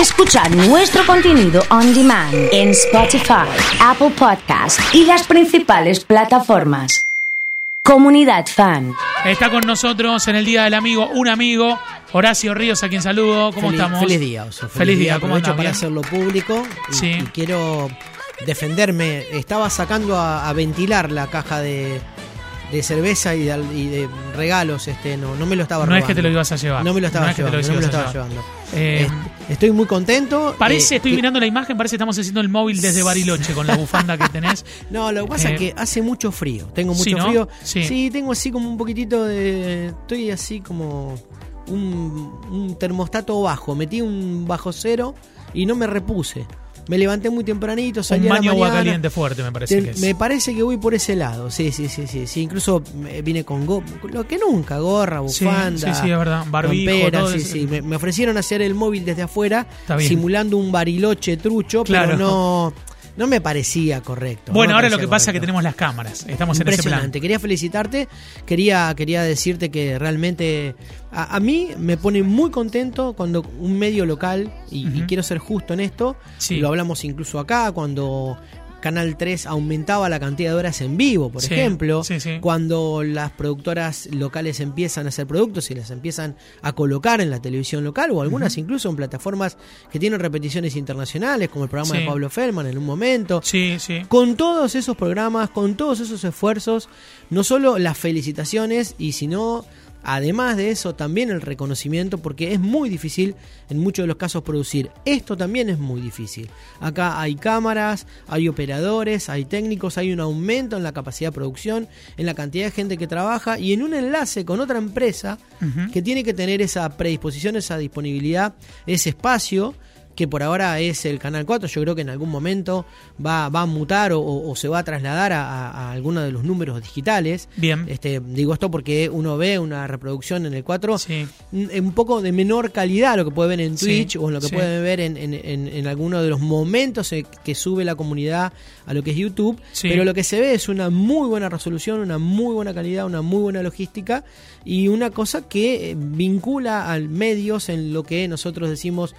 Escuchar nuestro contenido on demand en Spotify, Apple Podcast y las principales plataformas. Comunidad Fan. Está con nosotros en el Día del Amigo un amigo, Horacio Ríos, a quien saludo. ¿Cómo Feliz- estamos? Feliz día, Oso. Feliz día, ¿cómo Aprovecho andás? para hacerlo público y, Sí. y quiero defenderme. Estaba sacando a, a ventilar la caja de, de cerveza y de, al- y de regalos. Este, no, no me lo estaba No es robando. que te lo ibas a llevar. No me lo estaba No es que te lo llevando. no me lo ibas a estaba llevar. llevando. Eh, Est- Estoy muy contento. Parece, Eh, estoy que- mirando la imagen, parece que estamos haciendo el móvil desde Bariloche con la bufanda que tenés. No, lo que pasa Eh, es que hace mucho frío. Tengo mucho sí, ¿no? frío. Sí. tengo así como un poquitito de. Estoy así como un, un termostato bajo. Metí un bajo cero y no me repuse. Me levanté muy tempranito, salí Un a la baño agua mañana. caliente fuerte, me parece Te- que es. Me parece que voy por ese lado, sí, sí, sí, sí, sí. Incluso me vine con go- lo que nunca, gorra, Sí, bufanda, sí, sí, es verdad. Barbijo, campera, todo sí, sí. Me, me ofrecieron hacer el móvil desde afuera, simulando un bariloche trucho, Claro. pero no, no me parecía correcto. Bueno, no ahora lo que pasa es que tenemos las cámaras. Estamos en ese plan. Quería felicitarte. Quería, quería decirte que realmente a, a mí me pone muy contento cuando un medio local, y, y quiero ser justo en esto, Sí. lo hablamos incluso acá, cuando Canal 3 aumentaba la cantidad de horas en vivo, por Sí, ejemplo, sí, sí. cuando las productoras locales empiezan a hacer productos y las empiezan a colocar en la televisión local o algunas incluso en plataformas que tienen repeticiones internacionales, como el programa de Pablo Feldman en un momento. Sí, sí. Con todos esos programas, con todos esos esfuerzos, no solo las felicitaciones y sino además de eso también el reconocimiento porque es muy difícil en muchos de los casos producir. Esto también es muy difícil. Acá hay cámaras, hay operadores, hay técnicos, hay un aumento en la capacidad de producción, en la cantidad de gente que trabaja y en un enlace con otra empresa que tiene que tener esa predisposición, esa disponibilidad, ese espacio que por ahora es el Canal 4, yo creo que en algún momento va, va a mutar o, o- o se va a trasladar a, a- alguno de los números digitales. Bien. Este, digo esto porque uno ve una reproducción en el 4 Sí. un poco de menor calidad lo que puede ver en Sí, Twitch o en lo que sí. puede ver en, en, en, en alguno de los momentos eh, que sube la comunidad a lo que es YouTube. Sí. Pero lo que se ve es una muy buena resolución, una muy buena calidad, una muy buena logística y una cosa que eh, vincula a medios en lo que nosotros decimos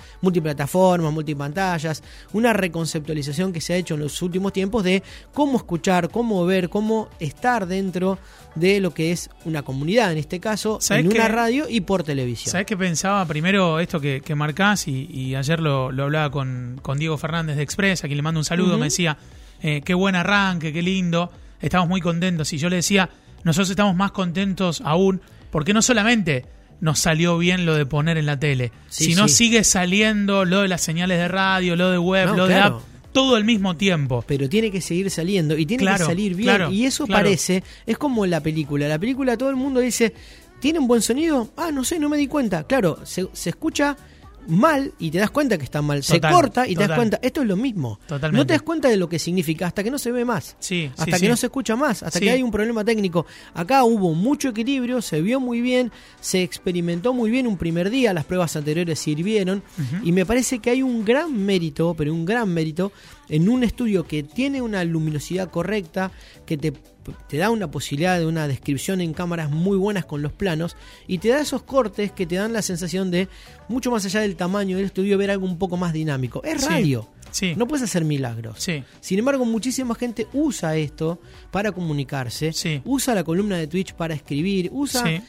multiplataformas, multipantallas, una reconceptualización que se ha hecho en los últimos tiempos de cómo escuchar, cómo ver, cómo estar dentro de lo que es una comunidad, en este caso, ¿Sabés en una radio y por televisión. ¿Sabés qué pensaba? Primero esto que, que marcás y, y ayer lo, lo hablaba con, con Diego Fernández de Express, a quien le mando un saludo, me decía, eh, qué buen arranque, qué lindo, estamos muy contentos. Y yo le decía, nosotros estamos más contentos aún, porque no solamente nos salió bien lo de poner en la tele, Sí, sino sí. sigue saliendo lo de las señales de radio, lo de web, No, lo de app, todo al mismo tiempo. pero tiene que seguir saliendo y tiene Claro, que salir bien. claro, y eso parece, es como la película. La película todo el mundo dice, ¿tiene un buen sonido? Ah, no sé, no me di cuenta. Claro, se, se escucha mal y te das cuenta que está mal. Total, se corta y te das cuenta, esto es lo mismo. Totalmente. No te das cuenta de lo que significa hasta que no se ve más. Sí, hasta sí, que sí. no se escucha más, hasta que hay un problema técnico. Acá hubo mucho equilibrio, se vio muy bien, se experimentó muy bien un primer día, las pruebas anteriores sirvieron y me parece que hay un gran mérito, pero un gran mérito en un estudio que tiene una luminosidad correcta, que te te da una posibilidad de una descripción en cámaras muy buenas con los planos y te da esos cortes que te dan la sensación de, mucho más allá del tamaño del estudio, ver algo un poco más dinámico. Es radio. sí. No puedes hacer milagros. Sí. Sin embargo, muchísima gente usa esto para comunicarse, Sí. usa la columna de Twitch para escribir, usa Sí.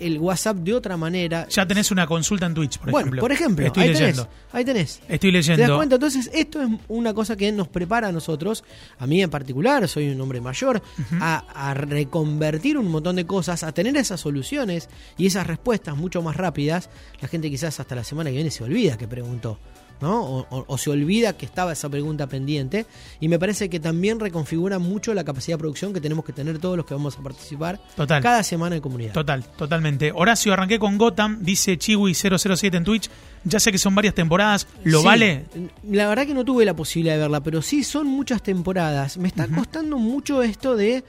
el WhatsApp de otra manera. Ya tenés una consulta en Twitch, por bueno, ejemplo. por ejemplo, Estoy ahí leyendo. tenés, ahí tenés. Estoy ¿Te das leyendo. cuenta? Entonces, esto es una cosa que nos prepara a nosotros, a mí en particular, soy un hombre mayor, a, a reconvertir un montón de cosas, a tener esas soluciones y esas respuestas mucho más rápidas. La gente quizás hasta la semana que viene se olvida que preguntó. ¿No? O, o- o se olvida que estaba esa pregunta pendiente y me parece que también reconfigura mucho la capacidad de producción que tenemos que tener todos los que vamos a participar Total. cada semana en comunidad. Total, totalmente. Horacio, arranqué con Gotham, dice Chiwi007 en Twitch. Ya sé que son varias temporadas. ¿Lo Sí, vale? La verdad que no tuve la posibilidad de verla, pero sí son muchas temporadas. Me está costando mucho esto de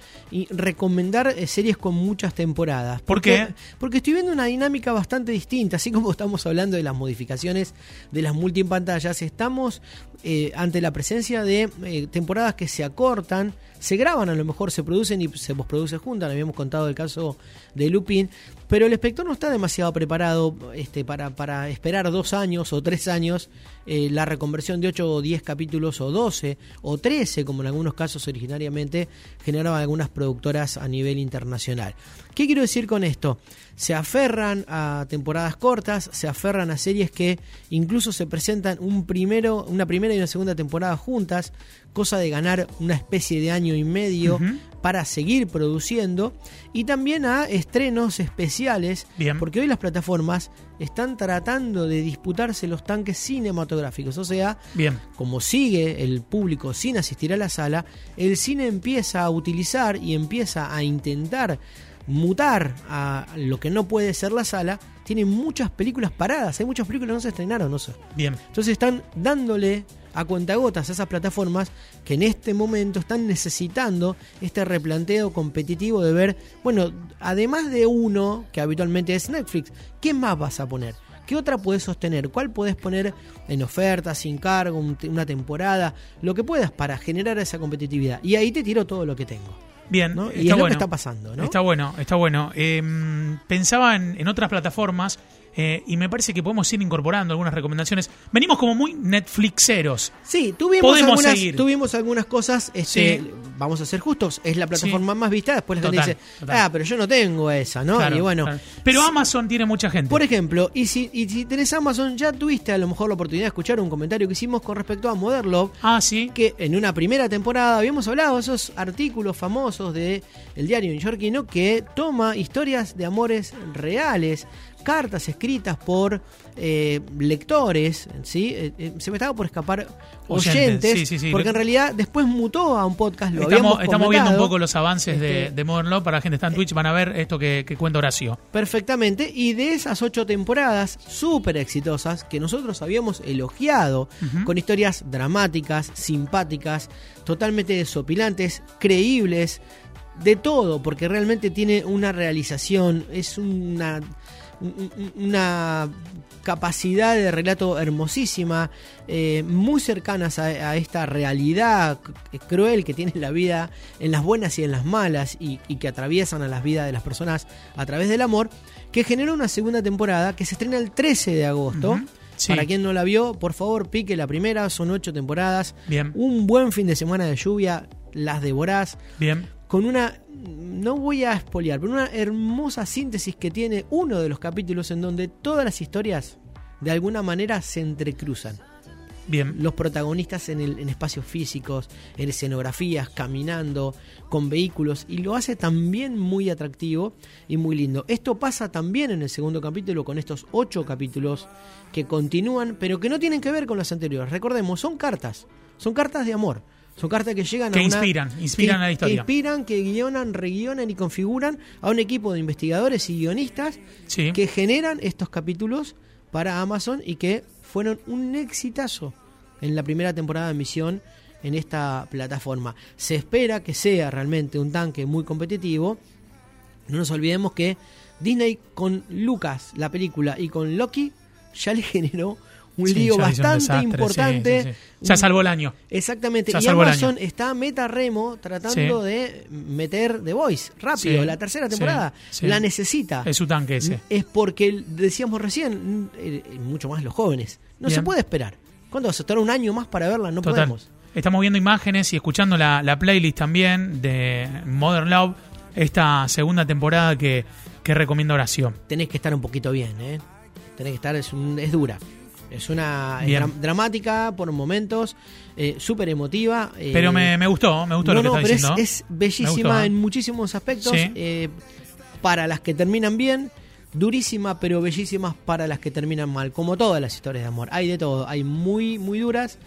recomendar eh, series con muchas temporadas. ¿Por Porque- qué? Porque estoy viendo una dinámica bastante distinta. Así como estamos hablando de las modificaciones de las multipantallas, estamos eh, ante la presencia de eh, temporadas que se acortan, se graban, a lo mejor se producen y se posproduce juntas. Habíamos contado el caso de Lupin. Pero el espectador no está demasiado preparado este, para, para esperar dos años o tres años eh, la reconversión de 8 o 10 capítulos o 12 o 13, como en algunos casos originariamente generaban algunas productoras a nivel internacional. ¿Qué quiero decir con esto? Se aferran a temporadas cortas, se aferran a series que incluso se presentan un primero, una primera y una segunda temporada juntas, cosa de ganar una especie de año y medio para seguir produciendo y también a estrenos especiales, porque hoy las plataformas están tratando de disputarse los tanques cinematográficos, o sea, Bien. como sigue el público sin asistir a la sala, el cine empieza a utilizar y empieza a intentar mutar a lo que no puede ser la sala, tiene muchas películas paradas, hay muchas películas que no se estrenaron, no sé. Bien. Entonces están dándole a cuentagotas a esas plataformas que en este momento están necesitando este replanteo competitivo de ver, bueno, además de uno, que habitualmente es Netflix, ¿qué más vas a poner? ¿Qué otra puedes sostener? ¿Cuál puedes poner en oferta, sin cargo, una temporada? Lo que puedas para generar esa competitividad. Y ahí te tiro todo lo que tengo. Bien, ¿no? está Y es lo bueno. que está pasando, ¿no? Está bueno, está bueno. Eh, pensaba en, en otras plataformas eh, y me parece que podemos ir incorporando algunas recomendaciones. Venimos como muy Netflixeros. Sí, tuvimos algunas, seguir. tuvimos algunas cosas, este, Sí. vamos a ser justos, es la plataforma más vista, después la Total, gente dice, total. ah, pero yo no tengo esa, ¿no? Claro, y bueno, claro. Pero Amazon tiene mucha gente. por ejemplo, y si, y si tenés Amazon, ya tuviste a lo mejor la oportunidad de escuchar un comentario que hicimos con respecto a Modern Love, ah, sí. que en una primera temporada habíamos hablado de esos artículos famosos de el diario neoyorquino que toma historias de amores reales, cartas escritas por eh, lectores, ¿sí? Eh, eh, se me estaba por escapar Oyentes, oyentes, sí, sí, sí. porque en realidad después mutó a un podcast, lo Estamos, viendo un poco los avances de, Este, de Modern Love. Para la gente que está en Twitch van a ver esto que, que cuenta Horacio. Perfectamente, y de esas ocho temporadas súper exitosas que nosotros habíamos elogiado, con historias dramáticas, simpáticas, totalmente desopilantes, creíbles, de todo, porque realmente tiene una realización, es una, un- un- una capacidad de relato hermosísima, eh, muy cercanas a, a esta realidad c- cruel que tiene la vida en las buenas y en las malas y, y que atraviesan a las vidas de las personas a través del amor, que generó una segunda temporada que se estrena el 13 de agosto. Sí. Para quien no la vio, por favor pique la primera, son ocho temporadas. Bien. Un buen fin de semana de lluvia, las devorás Bien. Con una, no voy a espolear, pero una hermosa síntesis que tiene uno de los capítulos en donde todas las historias de alguna manera se entrecruzan. Bien. Los protagonistas en, el- en espacios físicos, en escenografías, caminando, con vehículos, y lo hace también muy atractivo y muy lindo. Esto pasa también en el segundo capítulo con estos ocho capítulos que continúan, pero que no tienen que ver con los anteriores. Recordemos, son cartas, son cartas de amor. Son cartas que llegan Que a una- inspiran, inspiran que- a la historia. Que inspiran, que guionan, reguionan y configuran a un equipo de investigadores y guionistas Sí. que generan estos capítulos para Amazon y que fueron un exitazo en la primera temporada de emisión en esta plataforma. Se espera que sea realmente un tanque muy competitivo. No nos olvidemos que Disney con Lucas, la película, y con Loki ya le generó un Sí, lío bastante desastre, importante. sí. Ya salvó el año. Exactamente. Ya y Amazon año. está meta remo tratando de meter The Voice rápido. La tercera temporada la necesita. Es su tanque ese. Es porque decíamos recién, eh, mucho más los jóvenes. No Bien. se puede esperar. ¿Cuándo vas a estar un año más para verla? No Total. podemos. Estamos viendo imágenes y escuchando la, la playlist también de Modern Love, esta segunda temporada que, que recomienda Horacio. Tenés que estar un poquito bien, ¿eh? Tenés que estar, es, un- es dura. Es una es dra- dramática por momentos, eh, súper emotiva. eh, Pero me, me gustó, me gustó no, lo que no, está pero es, diciendo. es bellísima gustó, ¿eh? en muchísimos aspectos. Sí. eh, para las que terminan bien, durísima, pero bellísimas para las que terminan mal. Como todas las historias de amor. Hay de todo. Hay muy, muy duras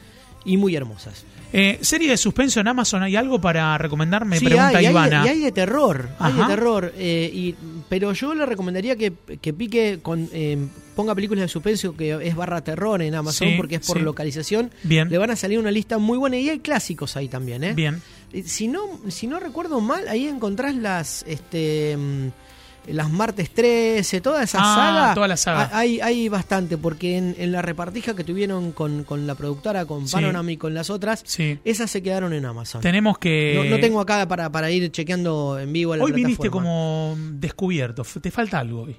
y muy hermosas. Eh, serie de suspenso en Amazon, ¿hay algo para recomendar? Me Sí, pregunta hay, hay Ivana. y hay de terror, hay de terror. eh, y, pero yo le recomendaría que, que pique con eh, ponga películas de suspenso que es barra terror en Amazon Sí, porque es por sí. localización. Bien. Le van a salir una lista muy buena y hay clásicos ahí también, ¿eh? Bien. Eh, Si no, si no recuerdo mal, ahí encontrás las este mm, las martes 13, toda esa Ah, saga. toda la saga. ha- Hay, hay bastante, porque en, en la repartija que tuvieron con, con la productora, con Sí. Panorama y con las otras, Sí. esas se quedaron en Amazon. Tenemos que. no, no tengo acá para, para ir chequeando en vivo la Hoy viniste plataforma. como descubierto. Te falta algo hoy.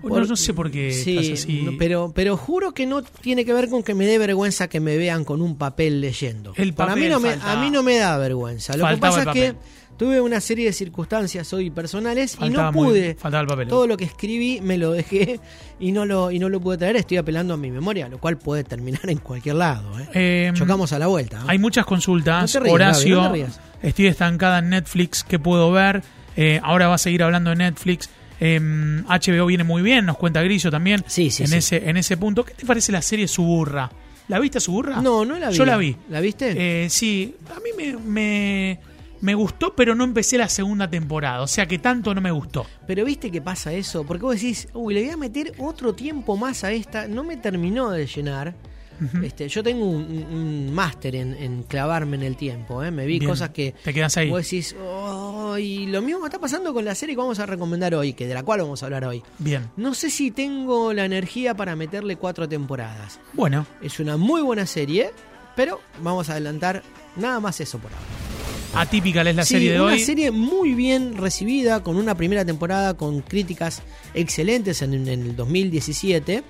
Por- no, no sé por qué Sí, estás así. no, pero, pero juro que no tiene que ver con que me dé vergüenza que me vean con un papel leyendo. El Para papel mí no me, a mí no me da vergüenza. Lo que pasa es que. Tuve una serie de circunstancias hoy personales Faltaba y no muy- pude. faltaba el papel. Todo lo que escribí me lo dejé y no lo, y no lo pude traer. Estoy apelando a mi memoria, lo cual puede terminar en cualquier lado. ¿eh? Eh, Chocamos a la vuelta. Hay muchas consultas. No Horacio, no estoy estancada en Netflix. ¿Qué puedo ver? Eh, ahora va a seguir hablando de Netflix. Eh, HBO viene muy bien, nos cuenta Grillo también. Sí, sí, en, sí. Ese, en ese punto. ¿Qué te parece la serie Suburra? ¿La viste Suburra? No, no la vi. Yo la vi. ¿La viste? Eh, sí, a mí me, me, me gustó, pero no empecé la segunda temporada. O sea que tanto no me gustó. Pero viste que pasa eso, porque vos decís, uy, le voy a meter otro tiempo más a esta, no me terminó de llenar. este, yo tengo un, máster en, en clavarme en el tiempo, ¿eh? me vi Bien. cosas que Te quedas ahí. vos decís, oh, y lo mismo está pasando con la serie que vamos a recomendar hoy, que de la cual vamos a hablar hoy. Bien. No sé si tengo la energía para meterle cuatro temporadas. Bueno, Es una muy buena serie, pero vamos a adelantar nada más eso por ahora. Atípica es la Sí, serie de una hoy. serie muy bien recibida, con una primera temporada con críticas excelentes en, en el 2017,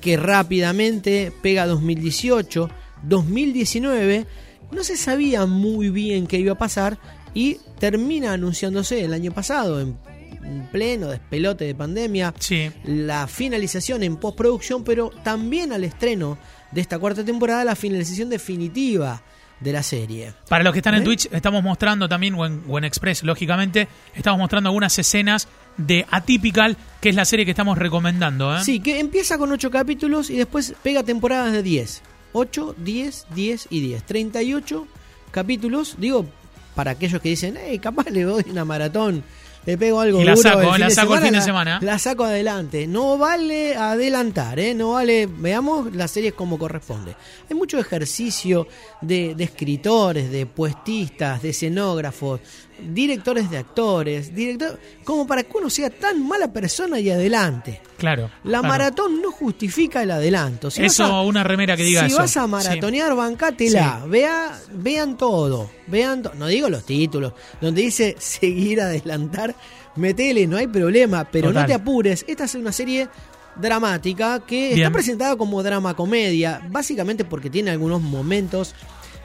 que rápidamente pega 2018, 2019. No se sabía muy bien qué iba a pasar y termina anunciándose el año pasado, en, en pleno despelote de pandemia, Sí. la finalización en postproducción, pero también al estreno de esta cuarta temporada, la finalización definitiva de la serie. Para los que están en ¿Eh? Twitch, estamos mostrando también, o en, o en Express, lógicamente, estamos mostrando algunas escenas de Atypical, que es la serie que estamos recomendando. ¿eh? Sí, que empieza con 8 capítulos y después pega temporadas de 10. 8, 10, 10 y 10. 38 capítulos. Digo, para aquellos que dicen, hey, capaz le doy una maratón, le pego algo Y la duro saco, el la de saco el fin de la- semana. La saco adelante. No vale adelantar, ¿eh? No vale. Veamos las series como corresponde. Hay mucho ejercicio de, de escritores, de puestistas, de escenógrafos, directores de actores, director, como para que uno sea tan mala persona y adelante. Claro. La claro. maratón no justifica el adelanto. Si Eso, a- una remera que diga si eso. vas a maratonear, bancátela. Vea, vean todo. Vean to- no digo los títulos. Donde dice seguir, adelantar, metele, no hay problema. Pero Total. no te apures. Esta es una serie dramática que Bien. está presentada como drama comedia. Básicamente porque tiene algunos momentos.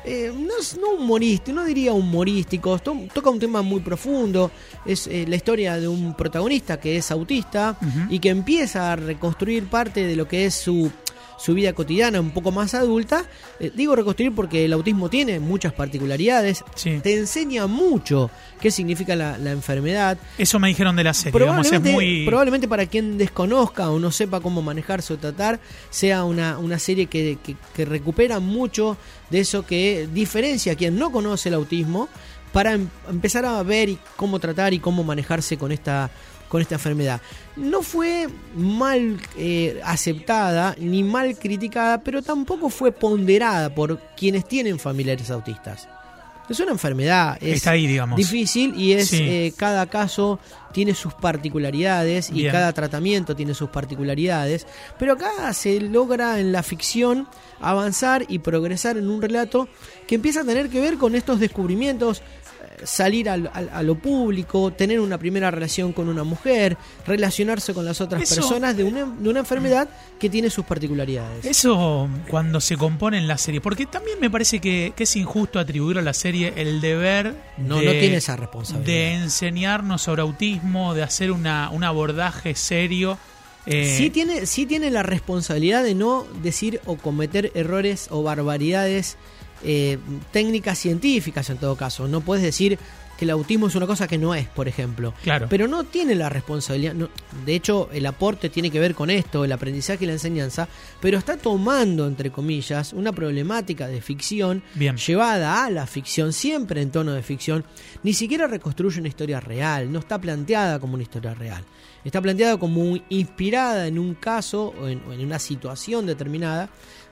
Eh, no, es- no humorísticos, no diría humorísticos, to- toca un tema muy profundo, es eh, la historia de un protagonista que es autista y que empieza a reconstruir parte de lo que es su, su vida cotidiana un poco más adulta. Eh, digo reconstruir porque el autismo tiene muchas particularidades, Sí. te enseña mucho qué significa la, la enfermedad. Eso me dijeron de la serie. Digamos, es Probablemente, muy. probablemente para quien desconozca o no sepa cómo manejarse o tratar, sea una, una serie que, que- que recupera mucho de eso que diferencia a quien no conoce el autismo para em- empezar a ver y cómo tratar y cómo manejarse con esta con esta enfermedad. No fue mal eh, aceptada ni mal criticada, pero tampoco fue ponderada por quienes tienen familiares autistas. Es una enfermedad, es Está ahí, digamos. difícil y es Sí. eh, cada caso tiene sus particularidades y cada tratamiento tiene sus particularidades, pero acá se logra en la ficción avanzar y progresar en un relato que empieza a tener que ver con estos descubrimientos, salir al- al- a lo público, tener una primera relación con una mujer, relacionarse con las otras Eso- personas de una, de una enfermedad que tiene sus particularidades. Eso cuando se compone en la serie. Porque también me parece que, que es injusto atribuir a la serie el deber. No, de, no tiene esa responsabilidad. De enseñarnos sobre autismo, de hacer una, un abordaje serio. Eh, sí, tiene, sí tiene la responsabilidad de no decir o cometer errores o barbaridades eh, técnicas científicas en todo caso. No puedes decir que el autismo es una cosa que no es, por ejemplo. Claro. Pero no tiene la responsabilidad. no- de hecho, el aporte tiene que ver con esto, el aprendizaje y la enseñanza, pero está tomando, entre comillas, una problemática de ficción Bien. llevada a la ficción, siempre en tono de ficción. Ni siquiera reconstruye una historia real, no está planteada como una historia real. Está planteada como un- inspirada en un caso o en, o en una situación determinada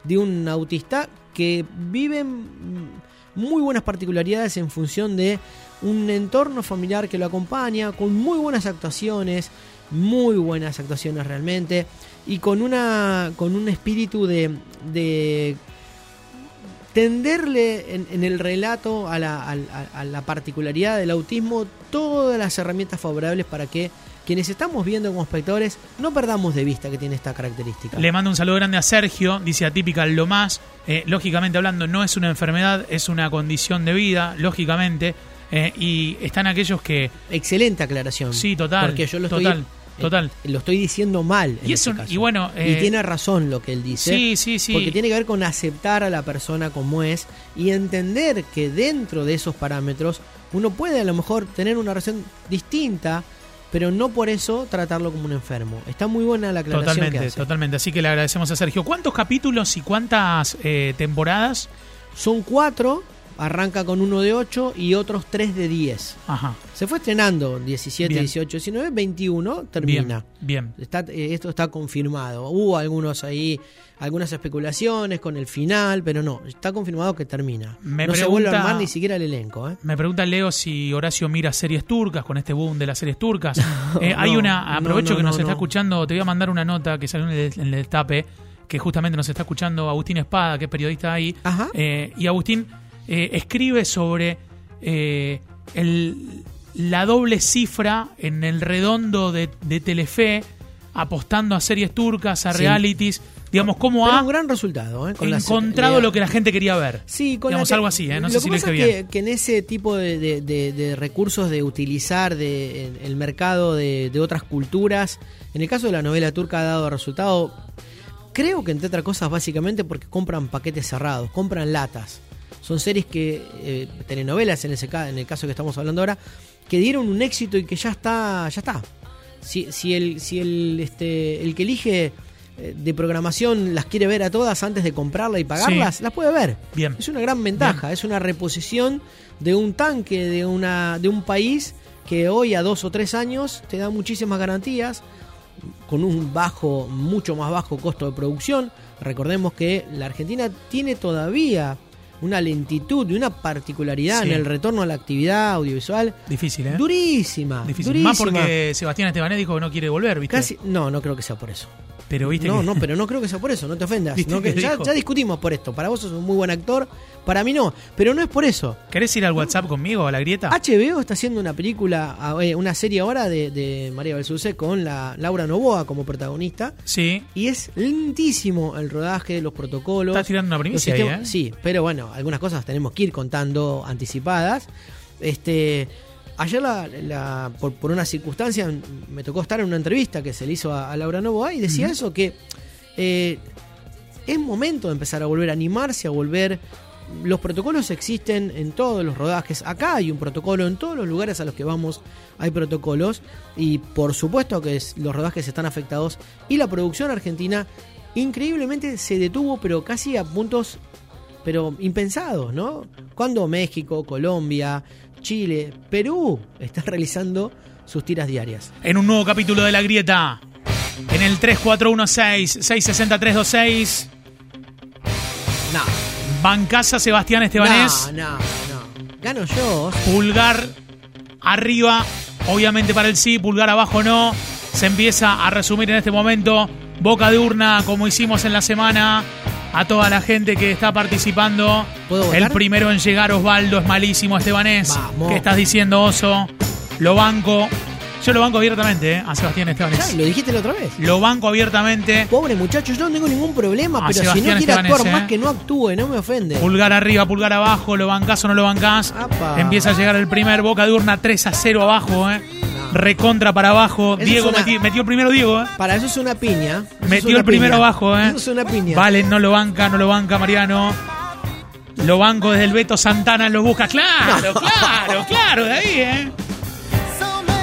de un autista que vive muy buenas particularidades en función de un entorno familiar que lo acompaña, con muy buenas actuaciones, muy buenas actuaciones realmente, y con una con un espíritu de, de tenderle en, el relato a la, a la particularidad del autismo todas las herramientas favorables para que quienes estamos viendo como espectadores no perdamos de vista que tiene esta característica. Le mando un saludo grande a Sergio, dice atípica lo más. Eh, lógicamente hablando, no es una enfermedad, es una condición de vida, lógicamente. Eh, y están aquellos que. Excelente aclaración. Sí, total. Porque yo lo total, estoy, total. eh, lo estoy diciendo mal. En Y, es este un- caso. y bueno. Y tiene razón lo que él dice. Sí, sí, sí. Porque tiene que ver con aceptar a la persona como es y entender que dentro de esos parámetros uno puede a lo mejor tener una relación distinta, pero no por eso tratarlo como un enfermo. Está muy buena la aclaración que Totalmente, hace. totalmente. Así que le agradecemos a Sergio. ¿Cuántos capítulos y cuántas eh, temporadas? Son cuatro, arranca con uno de ocho y otros tres de diez. Ajá. Se fue estrenando 17, Bien. 18, 19, 21, termina. Bien, bien. Está, eh, esto está confirmado. Hubo algunos ahí, algunas especulaciones con el final, pero no, está confirmado que termina. Me no se vuelve a pregunta- armar ni siquiera el elenco. ¿eh? Me pregunta Leo si Horacio mira series turcas con este boom de las series turcas. Eh, hay no, una, aprovecho no, que no, nos no, está escuchando, te voy a mandar una nota que salió en el, en el destape, que justamente nos está escuchando Agustín Espada, que es periodista ahí. Ajá. Eh, y Agustín eh, escribe sobre eh, el- la doble cifra en el redondo de, de Telefe, apostando a series turcas, a Sí. realities. Digamos, cómo Pero ha un gran resultado. ¿eh? Con encontrado le- lo que la gente quería ver. Sí, con Digamos, la algo así, ¿eh? No lo sé que si lo dije es bien. que, que en ese tipo de, de- de- de recursos de utilizar de, en el mercado de, de otras culturas, en el caso de la novela turca ha dado resultado, creo que entre otras cosas básicamente porque compran paquetes cerrados, compran latas. Son series que, eh, telenovelas en, ese, en el caso que estamos hablando ahora, que dieron un éxito y que ya está, ya está. Si, si el, si el, este, el que elige eh, de programación las quiere ver a todas antes de comprarla y pagarlas, Sí. las puede ver. Bien. Es una gran ventaja, es una reposición de un tanque de, una, de un país que hoy a dos o tres años te da muchísimas garantías con un bajo, mucho más bajo costo de producción. Recordemos que la Argentina tiene todavía una lentitud y una particularidad Sí. en el retorno a la actividad audiovisual Difícil, ¿eh? durísima. Difícil. durísima. Más porque Sebastián Estebanés dijo que no quiere volver, ¿viste? Casi, no, no creo que sea por eso. Pero viste No, que- no, pero no creo que sea por eso, no te ofendas. ¿Viste No, que- ya, ya discutimos por esto. Para vos sos un muy buen actor, para mí no. Pero no es por eso. ¿Querés ir al WhatsApp conmigo, a la grieta? HBO está haciendo una película, eh, una serie ahora de, de María Belsuce con la Laura Novoa como protagonista. Sí. Y es lentísimo el rodaje, los protocolos. Estás tirando una primicia ahí, ¿eh? Sí, pero bueno, algunas cosas tenemos que ir contando anticipadas. Este, ayer, la, la- por, por una circunstancia, me tocó estar en una entrevista que se le hizo a, a Laura Novoa y decía eso, que eh, es momento de empezar a volver a animarse, a volver. Los protocolos existen en todos los rodajes. Acá hay un protocolo, en todos los lugares a los que vamos hay protocolos. Y por supuesto que es- los rodajes están afectados. Y la producción argentina increíblemente se detuvo, pero casi a puntos pero impensados, ¿no? Cuando México, Colombia, Chile, Perú están realizando sus tiras diarias. En un nuevo capítulo de La Grieta. En el 3416-660-326. No, Bancasa Sebastián Estebanés. no, no, no. Gano yo. Pulgar arriba, obviamente para el sí, pulgar abajo no. Se empieza a resumir en este momento. Boca de urna, como hicimos en la semana. A toda la gente que está participando. El primero en llegar, Osvaldo, es malísimo, Estebanés. Vamos. ¿Qué estás diciendo, Oso? Lo banco. Yo lo banco abiertamente, ¿eh? A Sebastián Ya, Estebanés. lo dijiste la otra vez. Lo banco abiertamente. Pobre muchacho, yo no tengo ningún problema, pero si no quiere Estebanés, actuar ¿eh? más que no actúe, no me ofende. Pulgar arriba, pulgar abajo, lo bancás o no lo bancás. Apa. Empieza a llegar el primer boca de urna 3 a 0 abajo, ¿eh? Recontra para abajo. Eso Diego una- metió, metió el primero, Diego, ¿eh? Para eso es una piña. Eso Metió una el primero piña. abajo, ¿eh? Eso es una piña. Vale, no lo banca, no lo banca Mariano. Lo banco desde el Beto Santana, lo busca. Claro, claro, claro, de ahí, ¿eh?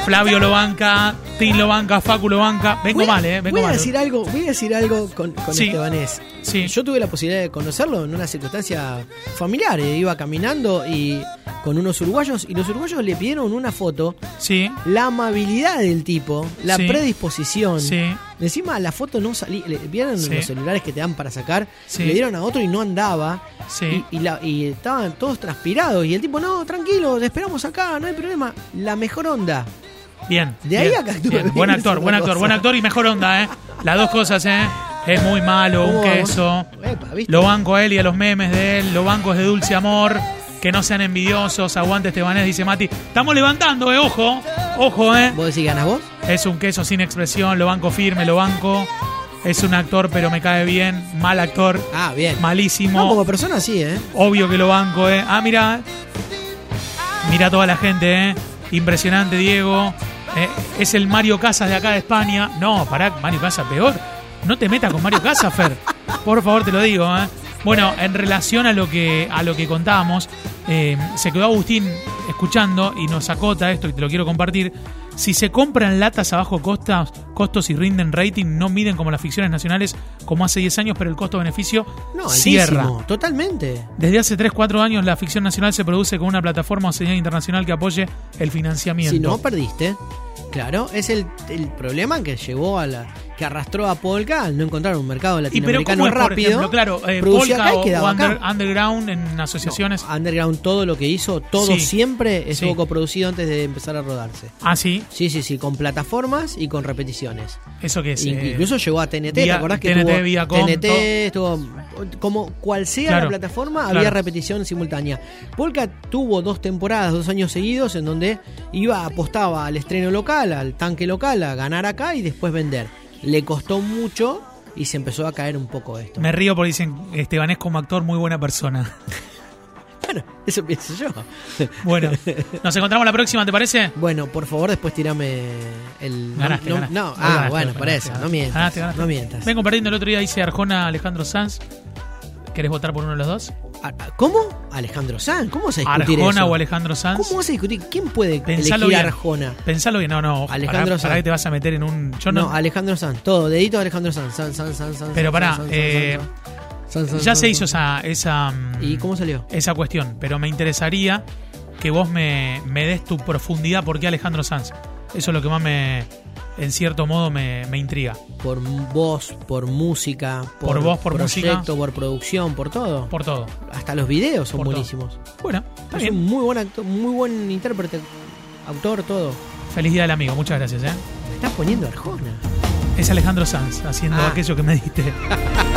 Flavio lo banca, Tim lo banca, Facu lo banca. Vengo Voy mal, ¿eh? Vengo voy a mal. decir algo, voy a decir algo con, con Sí. Estebanés. Sí. Yo tuve la posibilidad de conocerlo en una circunstancia familiar. eh, Iba caminando y con unos uruguayos y los uruguayos le pidieron una foto. Sí. La amabilidad del tipo, la Sí. predisposición. Sí. Encima la foto no salía. Le vieron Sí. los celulares que te dan para sacar. Sí. Le dieron a otro y no andaba. Sí. Y, y la- y estaban todos transpirados. Y el tipo, no, tranquilo, te esperamos acá, no hay problema. La mejor onda. Bien. De ahí bien, a que actúe bien. bien Buen actor, buen actor, cosa. buen actor y mejor onda, ¿eh? Las dos cosas, ¿eh? Es muy malo, un ¿Cómo vamos? queso. Lo banco a él y a los memes de él. Lo banco es de dulce amor. Que no sean envidiosos. Aguante Estebanés, dice Mati. Estamos levantando, ¿eh? Ojo. Ojo, ¿eh? ¿Vos decís ganas vos? Es un queso sin expresión. Lo banco firme, lo banco. Es un actor, pero me cae bien. Mal actor. Ah, bien. Malísimo. No, como persona sí, ¿eh? Obvio que lo banco, ¿eh? Ah, mira. Mira toda la gente, ¿eh? Impresionante, Diego. Eh, es el Mario Casas de acá de España. No, pará, Mario Casas, peor. No te metas con Mario Casas, Fer. Por favor, te lo digo, ¿eh? Bueno, en relación a lo que, a lo que contábamos, eh, se quedó Agustín escuchando y nos acota esto y te lo quiero compartir. Si se compran latas a bajo costos, costos y rinden rating, no miden como las ficciones nacionales como hace 10 años, pero el costo-beneficio No, cierra. altísimo, Totalmente. Desde hace 3-4 años la ficción nacional se produce con una plataforma o señal internacional que apoye el financiamiento. Si no perdiste, claro, es el, el problema que llevó a la que arrastró a Polka al no encontrar un mercado y pero latinoamericano ¿cómo es, por rápido. ejemplo? Claro, eh, Polka acá y o, quedaba o under- acá. Underground en asociaciones. No, Underground todo lo que hizo, todo Sí. siempre estuvo Sí. coproducido antes de empezar a rodarse. Ah, sí, Sí, sí, sí, con plataformas y con repeticiones. eso que es. Eh, Incluso llegó a TNT, vía- ¿te acordás que TNT, tuvo Viacom, TNT, estuvo como cual sea Claro, la plataforma, claro. había repetición simultánea. Polka tuvo dos temporadas, dos años seguidos en donde iba apostaba al estreno local, al tanque local, a ganar acá y después vender. Le costó mucho y se empezó a caer un poco esto. Me río porque dicen Estebanés como actor muy buena persona. Bueno, eso pienso yo. Bueno, nos encontramos la próxima, ¿te parece? Bueno, por favor, después tirame el. Ganaste, no, ganaste. no, ah, ganaste, bueno, por eso, no mientas. No mientas. Vengo perdiendo el otro día, dice Arjona Alejandro Sanz. ¿Querés votar por uno de los dos? ¿Cómo? Alejandro Sanz, ¿cómo vas a discutir Arjona eso? o Alejandro Sanz. ¿Cómo vas a discutir? ¿Quién puede Pensalo elegir a bien. Arjona? Pensalo bien, no, no. Alejandro para, Sanz. que te vas a meter en un. Yo No, no. Alejandro Sanz, todo, dedito de Alejandro Sanz. Sanz, Sanz, Sanz, Sanz, Pero pará, Sanz, eh, Sanz, ya se hizo esa, esa, mm, ¿Y cómo salió? esa cuestión, pero me interesaría que vos me, me des tu profundidad por qué Alejandro Sanz. Eso es lo que más me, en cierto modo, me, me intriga. Por voz, por música, por, Por voz, por proyecto, música. por producción, por todo. Por todo. Hasta los videos son Por todo. buenísimos. Bueno, está Es bien. un muy buen actor, muy buen intérprete, autor, todo. Feliz día del amigo, muchas gracias. ¿eh? Me estás poniendo Arjona. Es Alejandro Sanz haciendo Ah. aquello que me diste.